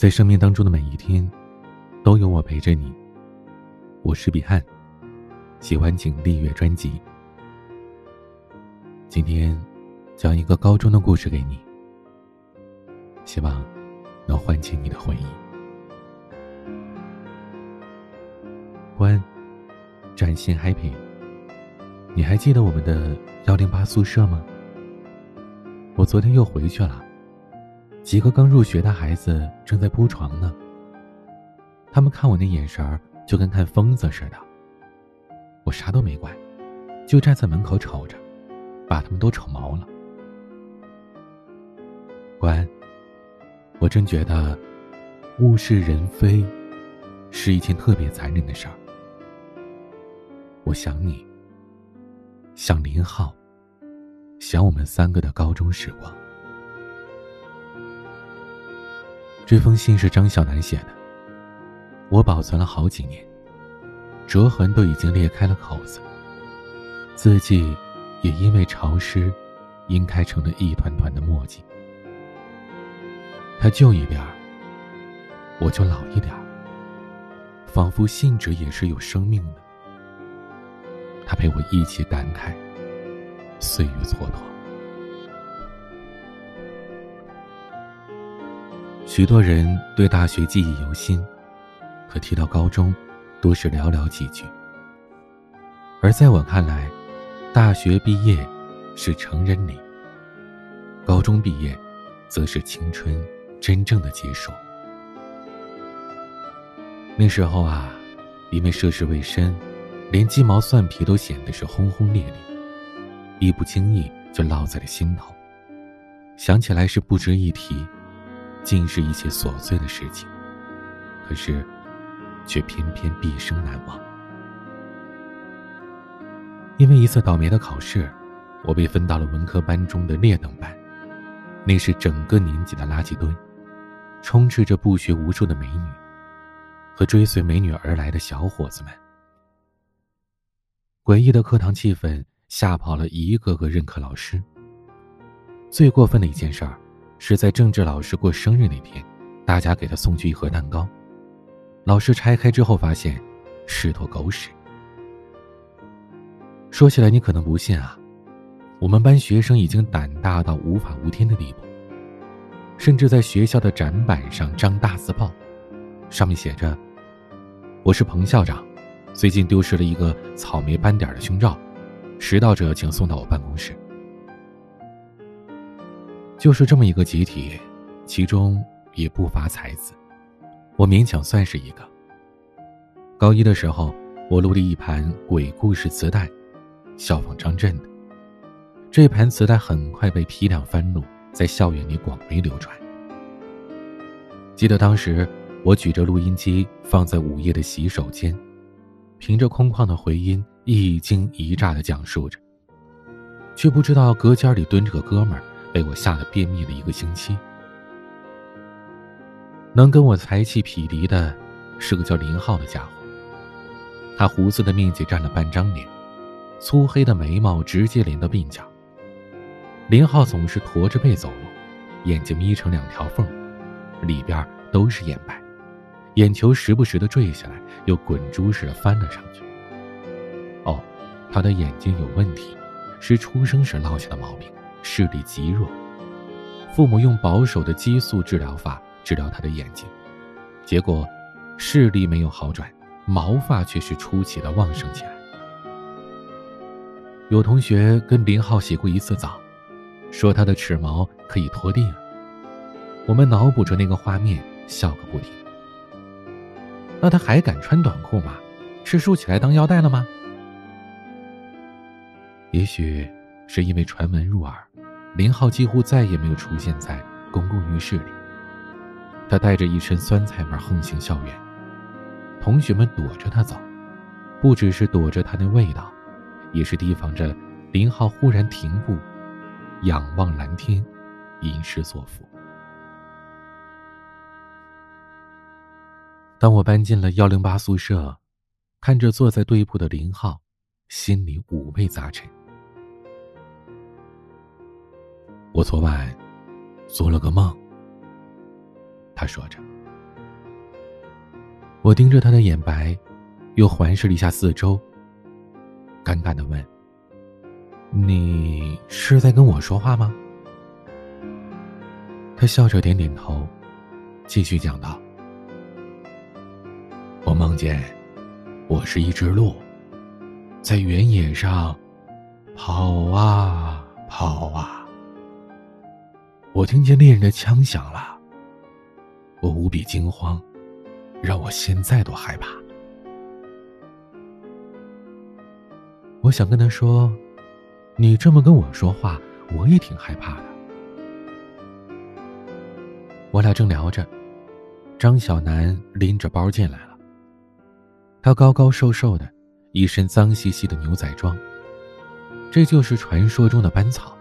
在生命当中的每一天，都有我陪着你。我是彼岸，喜欢请订阅专辑。今天讲一个高中的故事给你，希望能唤起你的回忆。关，崭新 happy，你还记得我们的幺零八宿舍吗？我昨天又回去了。几个刚入学的孩子正在铺床呢。他们看我那眼神，就跟看疯子似的。我啥都没管，就站在门口瞅着，把他们都瞅毛了。关，我真觉得，物是人非，是一件特别残忍的事儿。我想你，想林浩，想我们三个的高中时光。这封信是张小楠写的，我保存了好几年，折痕都已经裂开了口子，字迹也因为潮湿，晕开成了一团团的墨迹。他旧一点儿，我就老一点儿，仿佛信纸也是有生命的。他陪我一起感慨，岁月蹉跎。许多人对大学记忆犹新，可提到高中，多是寥寥几句。而在我看来，大学毕业是成人礼，高中毕业，则是青春真正的结束。那时候啊，因为涉世未深，连鸡毛蒜皮都显得是轰轰烈烈，一不经意就烙在了心头，想起来是不值一提。尽是一些琐碎的事情，可是，却偏偏毕生难忘。因为一次倒霉的考试，我被分到了文科班中的劣等班，那是整个年级的垃圾堆，充斥着不学无术的美女，和追随美女而来的小伙子们。诡异的课堂气氛吓跑了一个个任课老师。最过分的一件事儿。是在政治老师过生日那天，大家给他送去一盒蛋糕。老师拆开之后，发现是坨狗屎。说起来你可能不信啊，我们班学生已经胆大到无法无天的地步，甚至在学校的展板上张大字报，上面写着：“我是彭校长，最近丢失了一个草莓斑点的胸罩，拾到者请送到我办公室。”就是这么一个集体，其中也不乏才子，我勉强算是一个。高一的时候，我录了一盘鬼故事磁带，效仿张震的。这盘磁带很快被批量翻录，在校园里广为流传。记得当时，我举着录音机放在午夜的洗手间，凭着空旷的回音，一惊一乍的讲述着，却不知道隔间里蹲着个哥们儿。被我吓得便秘了一个星期。能跟我财气匹敌的，是个叫林浩的家伙。他胡子的面积占了半张脸，粗黑的眉毛直接连到鬓角。林浩总是驼着背走路，眼睛眯成两条缝，里边都是眼白，眼球时不时的坠下来，又滚珠似的翻了上去。哦，他的眼睛有问题，是出生时落下的毛病。视力极弱，父母用保守的激素治疗法治疗他的眼睛，结果视力没有好转，毛发却是出奇的旺盛起来。有同学跟林浩洗过一次澡，说他的齿毛可以拖地了。我们脑补着那个画面，笑个不停。那他还敢穿短裤吗？是竖起来当腰带了吗？也许是因为传闻入耳。林浩几乎再也没有出现在公共浴室里。他带着一身酸菜味横行校园，同学们躲着他走，不只是躲着他那味道，也是提防着林浩忽然停步，仰望蓝天，吟诗作赋。当我搬进了幺零八宿舍，看着坐在对铺的林浩，心里五味杂陈。我昨晚做了个梦。他说着，我盯着他的眼白，又环视了一下四周，尴尬的问：“你是在跟我说话吗？”他笑着点点头，继续讲道：“我梦见我是一只鹿，在原野上跑啊跑啊。我听见猎人的枪响了，我无比惊慌。”让我现在都害怕。我想跟他说：“你这么跟我说话，我也挺害怕的。”我俩正聊着，张小楠拎着包进来了。他高高瘦瘦的，一身脏兮兮的牛仔装。这就是传说中的班草。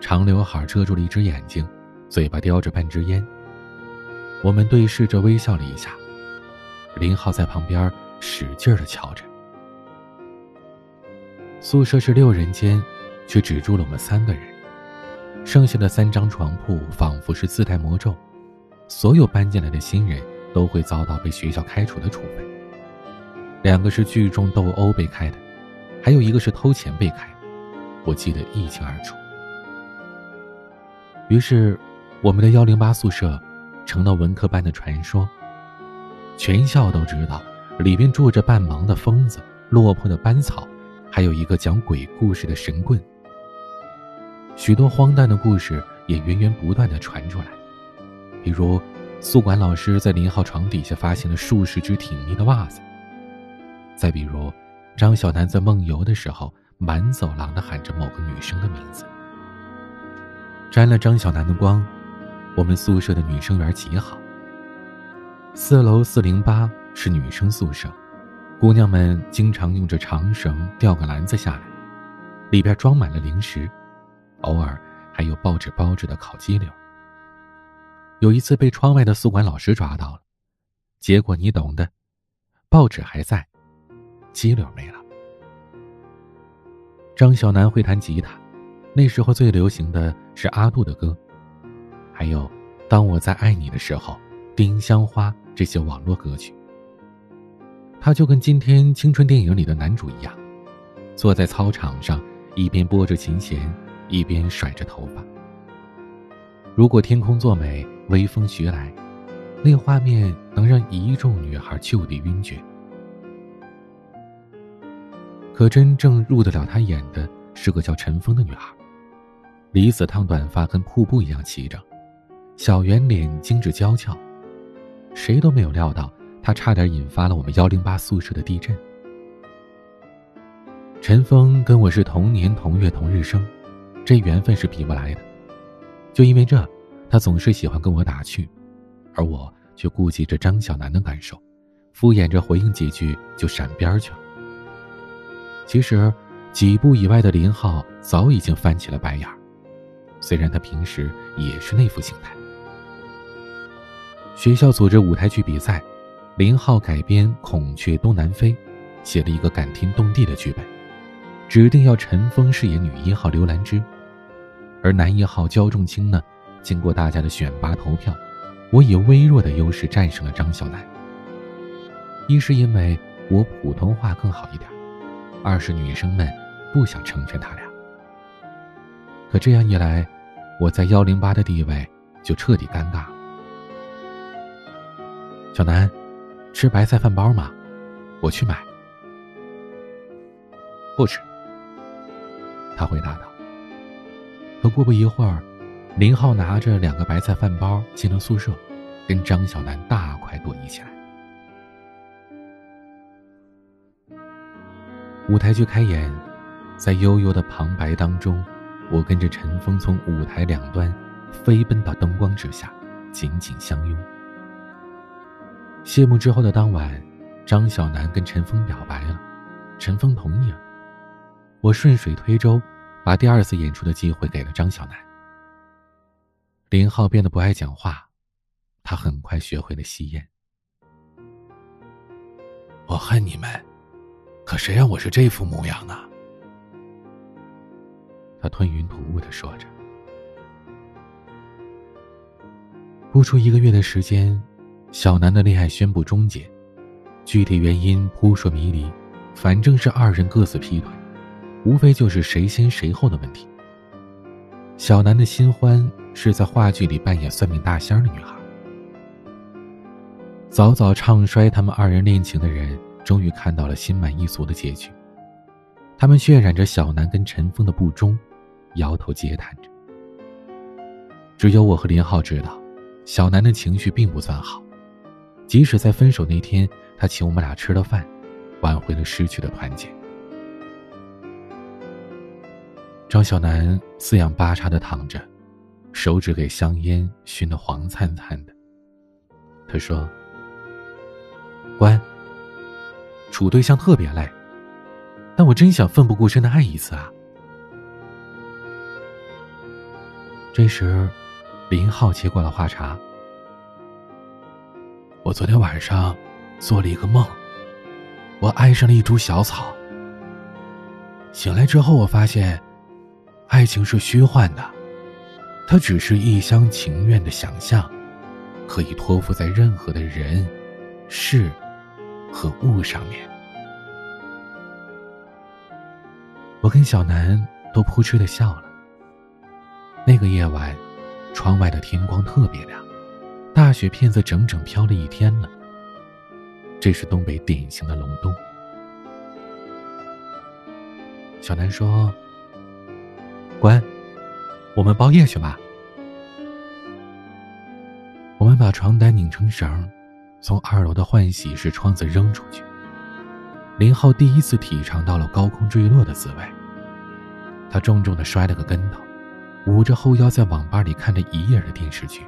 长刘海遮住了一只眼睛，嘴巴叼着半支烟。我们对视着，微笑了一下。林浩在旁边使劲的瞧着。宿舍是六人间，却只住了我们三个人。剩下的三张床铺仿佛是自带魔咒，所有搬进来的新人都会遭到被学校开除的处分。两个是聚众斗殴被开的，还有一个是偷钱被开，我记得一清二楚。于是，我们的幺零八宿舍。成了文科班的传说。全校都知道，里边住着半盲的疯子、落魄的班草，还有一个讲鬼故事的神棍。许多荒诞的故事也源源不断的传出来，比如宿管老师在林浩床底下发现了数十只挺立的袜子。再比如，张小楠在梦游的时候，满走廊的喊着某个女生的名字。沾了张小楠的光。我们宿舍的女生缘极好。四楼四零八是女生宿舍，姑娘们经常用着长绳吊个篮子下来，里边装满了零食，偶尔还有报纸包着的烤鸡柳。有一次被窗外的宿管老师抓到了，结果你懂的，报纸还在，鸡柳没了。张小楠会弹吉他，那时候最流行的是阿杜的歌。还有，当我在爱你的时候，丁香花这些网络歌曲。他就跟今天青春电影里的男主一样，坐在操场上，一边拨着琴弦，一边甩着头发。如果天空作美，微风徐来，那画面能让一众女孩就地晕厥。可真正入得了他眼的是个叫陈峰的女孩，李子烫短发，跟瀑布一样齐整。小圆脸，精致娇俏，谁都没有料到，他差点引发了我们幺零八宿舍的地震。陈峰跟我是同年同月同日生，这缘分是比不来的。就因为这，他总是喜欢跟我打趣，而我却顾及着张小楠的感受，敷衍着回应几句就闪边去了。其实，几步以外的林浩早已经翻起了白眼，虽然他平时也是那副形态。学校组织舞台剧比赛，林浩改编《孔雀东南飞》，写了一个感天动地的剧本，指定要陈峰饰演女一号刘兰芝，而男一号焦仲卿呢，经过大家的选拔投票，我以微弱的优势战胜了张小楠。一是因为我普通话更好一点，二是女生们不想成全他俩。可这样一来，我在幺零八的地位就彻底尴尬。小南，吃白菜饭包吗？我去买。不吃。他回答道。可过不一会儿，林浩拿着两个白菜饭包进了宿舍，跟张小南大快朵颐起来。舞台剧开演，在悠悠的旁白当中，我跟着陈峰从舞台两端飞奔到灯光之下，紧紧相拥。谢幕之后的当晚，张小楠跟陈峰表白了，陈峰同意了。我顺水推舟，把第二次演出的机会给了张小楠。林浩变得不爱讲话，他很快学会了吸烟。我恨你们，可谁让我是这副模样呢？他吞云吐雾的说着。不出一个月的时间。小南的恋爱宣布终结，具体原因扑朔迷离，反正是二人各自劈腿，无非就是谁先谁后的问题。小南的新欢是在话剧里扮演算命大仙的女孩。早早唱衰他们二人恋情的人，终于看到了心满意足的结局。他们渲染着小南跟陈峰的不忠，摇头嗟叹着。只有我和林浩知道，小南的情绪并不算好。即使在分手那天，他请我们俩吃了饭，挽回了失去的团结。张小楠四仰八叉的躺着，手指给香烟熏得黄灿灿的。他说：“关，处对象特别累，但我真想奋不顾身的爱一次啊。”这时，林浩接过了话茬：“我昨天晚上做了一个梦，我爱上了一株小草。醒来之后，我发现……”爱情是虚幻的，它只是一厢情愿的想象，可以托付在任何的人、事和物上面。我跟小南都扑哧的笑了。那个夜晚，窗外的天光特别亮，大雪片子整整飘了一天了。这是东北典型的隆冬。小南说。关，我们包夜去吧。我们把床单拧成绳，从二楼的换洗室窗子扔出去。林浩第一次体尝到了高空坠落的滋味。他重重的摔了个跟头，捂着后腰在网吧里看了一夜的电视剧。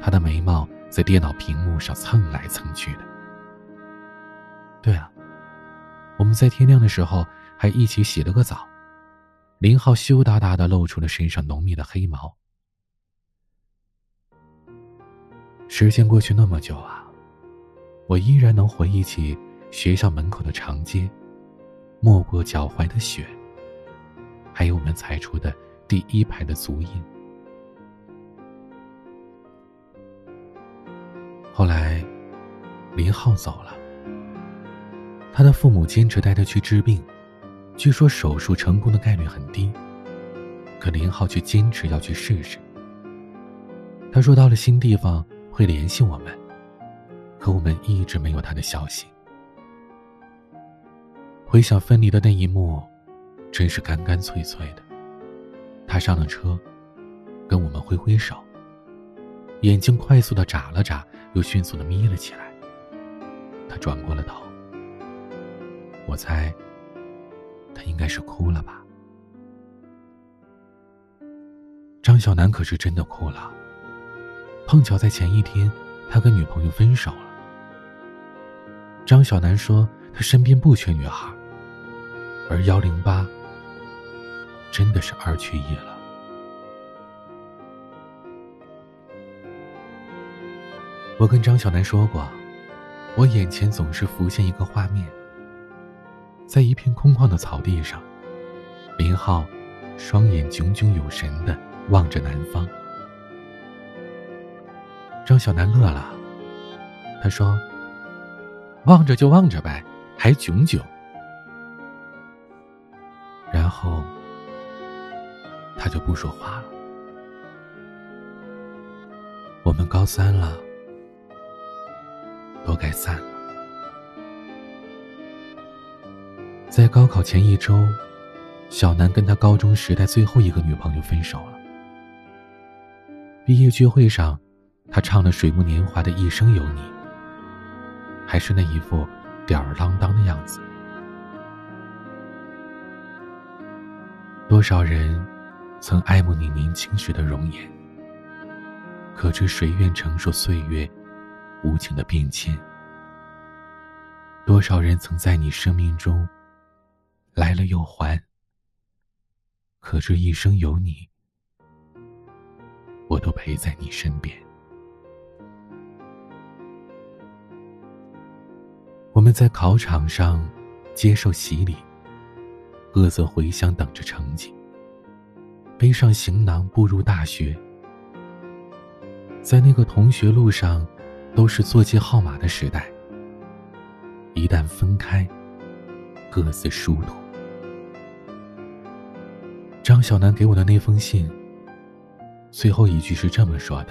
他的眉毛在电脑屏幕上蹭来蹭去的。对啊，我们在天亮的时候还一起洗了个澡。林浩羞答答的露出了身上浓密的黑毛。时间过去那么久啊，我依然能回忆起学校门口的长街，没过脚踝的雪，还有我们踩出的第一排的足印。后来，林浩走了，他的父母坚持带他去治病。据说手术成功的概率很低，可林浩却坚持要去试试。他说到了新地方会联系我们，可我们一直没有他的消息。回想分离的那一幕，真是干干脆脆的。他上了车，跟我们挥挥手，眼睛快速的眨了眨，又迅速的眯了起来。他转过了头，我猜。他应该是哭了吧？张小楠可是真的哭了。碰巧在前一天，他跟女朋友分手了。张小楠说，他身边不缺女孩，而幺零八真的是二缺一了。我跟张小楠说过，我眼前总是浮现一个画面。在一片空旷的草地上，林浩双眼炯炯有神的望着南方。张小楠乐了，他说：“望着就望着呗，还炯炯。”就不说话了。我们高三了，都该散了。在高考前一周，小南跟他高中时代最后一个女朋友分手了。毕业聚会上，他唱了水木年华的一生有你，还是那一副吊儿郎当的样子。多少人曾爱慕你年轻时的容颜，可知谁愿承受岁月无情的变迁？多少人曾在你生命中。来了又还，可这一生有你，我都陪在你身边。我们在考场上接受洗礼，各自回乡等着成绩。背上行囊步入大学，在那个同学路上都是座机号码的时代。一旦分开，各自殊途。张小楠给我的那封信，最后一句是这么说的：“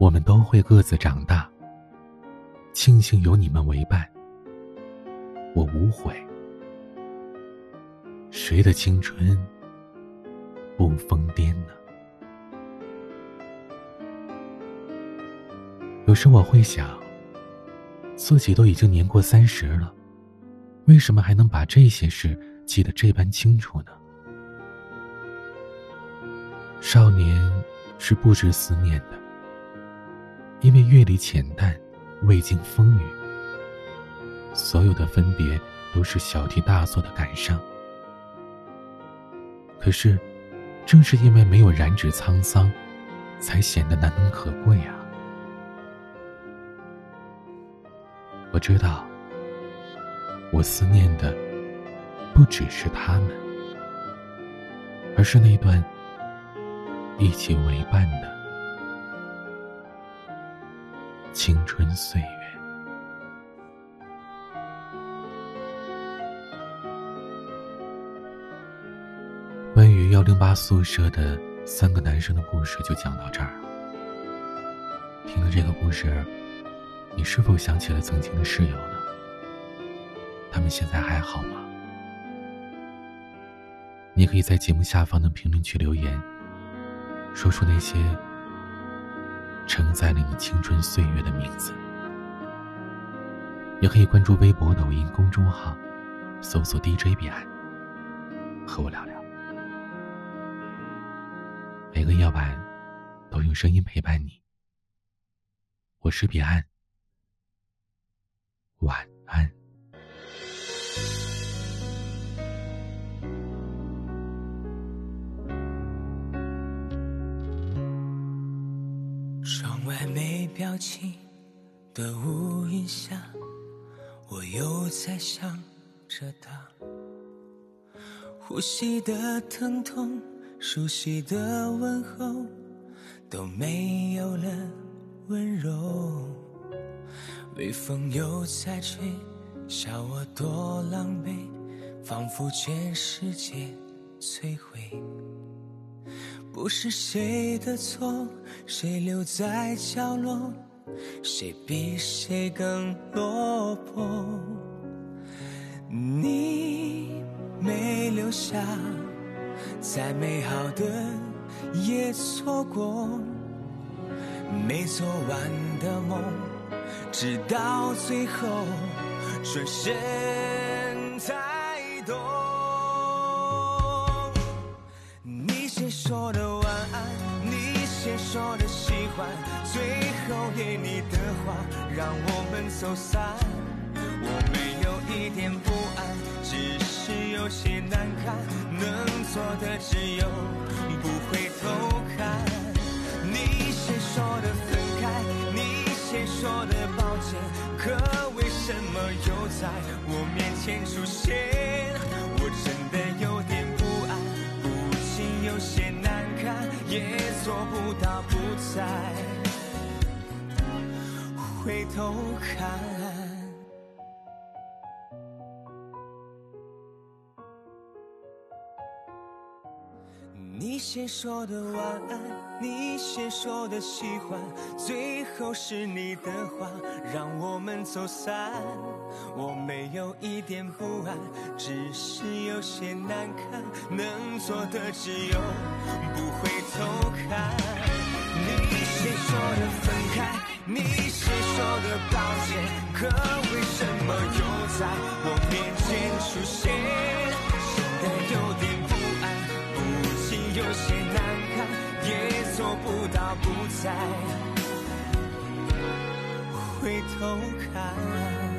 我们都会各自长大。庆幸有你们为伴，我无悔。谁的青春不疯癫呢？”有时我会想，自己都已经年过三十了，为什么还能把这些事记得这般清楚呢？少年是不知思念的，因为阅历浅淡，未经风雨，所有的分别都是小题大做的感伤。可是，正是因为没有染指沧桑，才显得难能可贵啊。我知道，我思念的不只是他们，而是那段一起为伴的青春岁月。幺零八宿舍的三个男生的故事就讲到这儿。听了这个故事。你是否想起了曾经的室友呢？他们现在还好吗？你可以在节目下方的评论区留言，说出那些承载了你青春岁月的名字。也可以关注微博、抖音公众号，搜索 DJ 彼岸，和我聊聊。每个夜晚都用声音陪伴你。我是彼岸。晚安。窗外没表情的屋檐下，我又在想着他。呼吸的疼痛，熟悉的问候，都没有了温柔。微风又在吹，笑我多狼狈，仿佛全世界摧毁。不是谁的错，谁留在角落，谁比谁更落魄。你没留下，再美好的也错过，没做完的梦。直到最后，转身才懂。你先说的晚安，你先说的喜欢，最后给你的话让我们走散。难堪。能做的只有不回头看。你先说的分开，你先说的抱歉。可为什么又在我面前出现？我真的有点不安，不仅有些难堪，也做不到不再回头看。先说的晚安，你先说的喜欢，最后是你的话让我们走散。我没有一点不安，只是有些难堪，能做的只有不回头看。你先说的分开，你先说的抱歉，可为什么又在我面前出现？显得有点。有些难堪，也做不到不再回头看。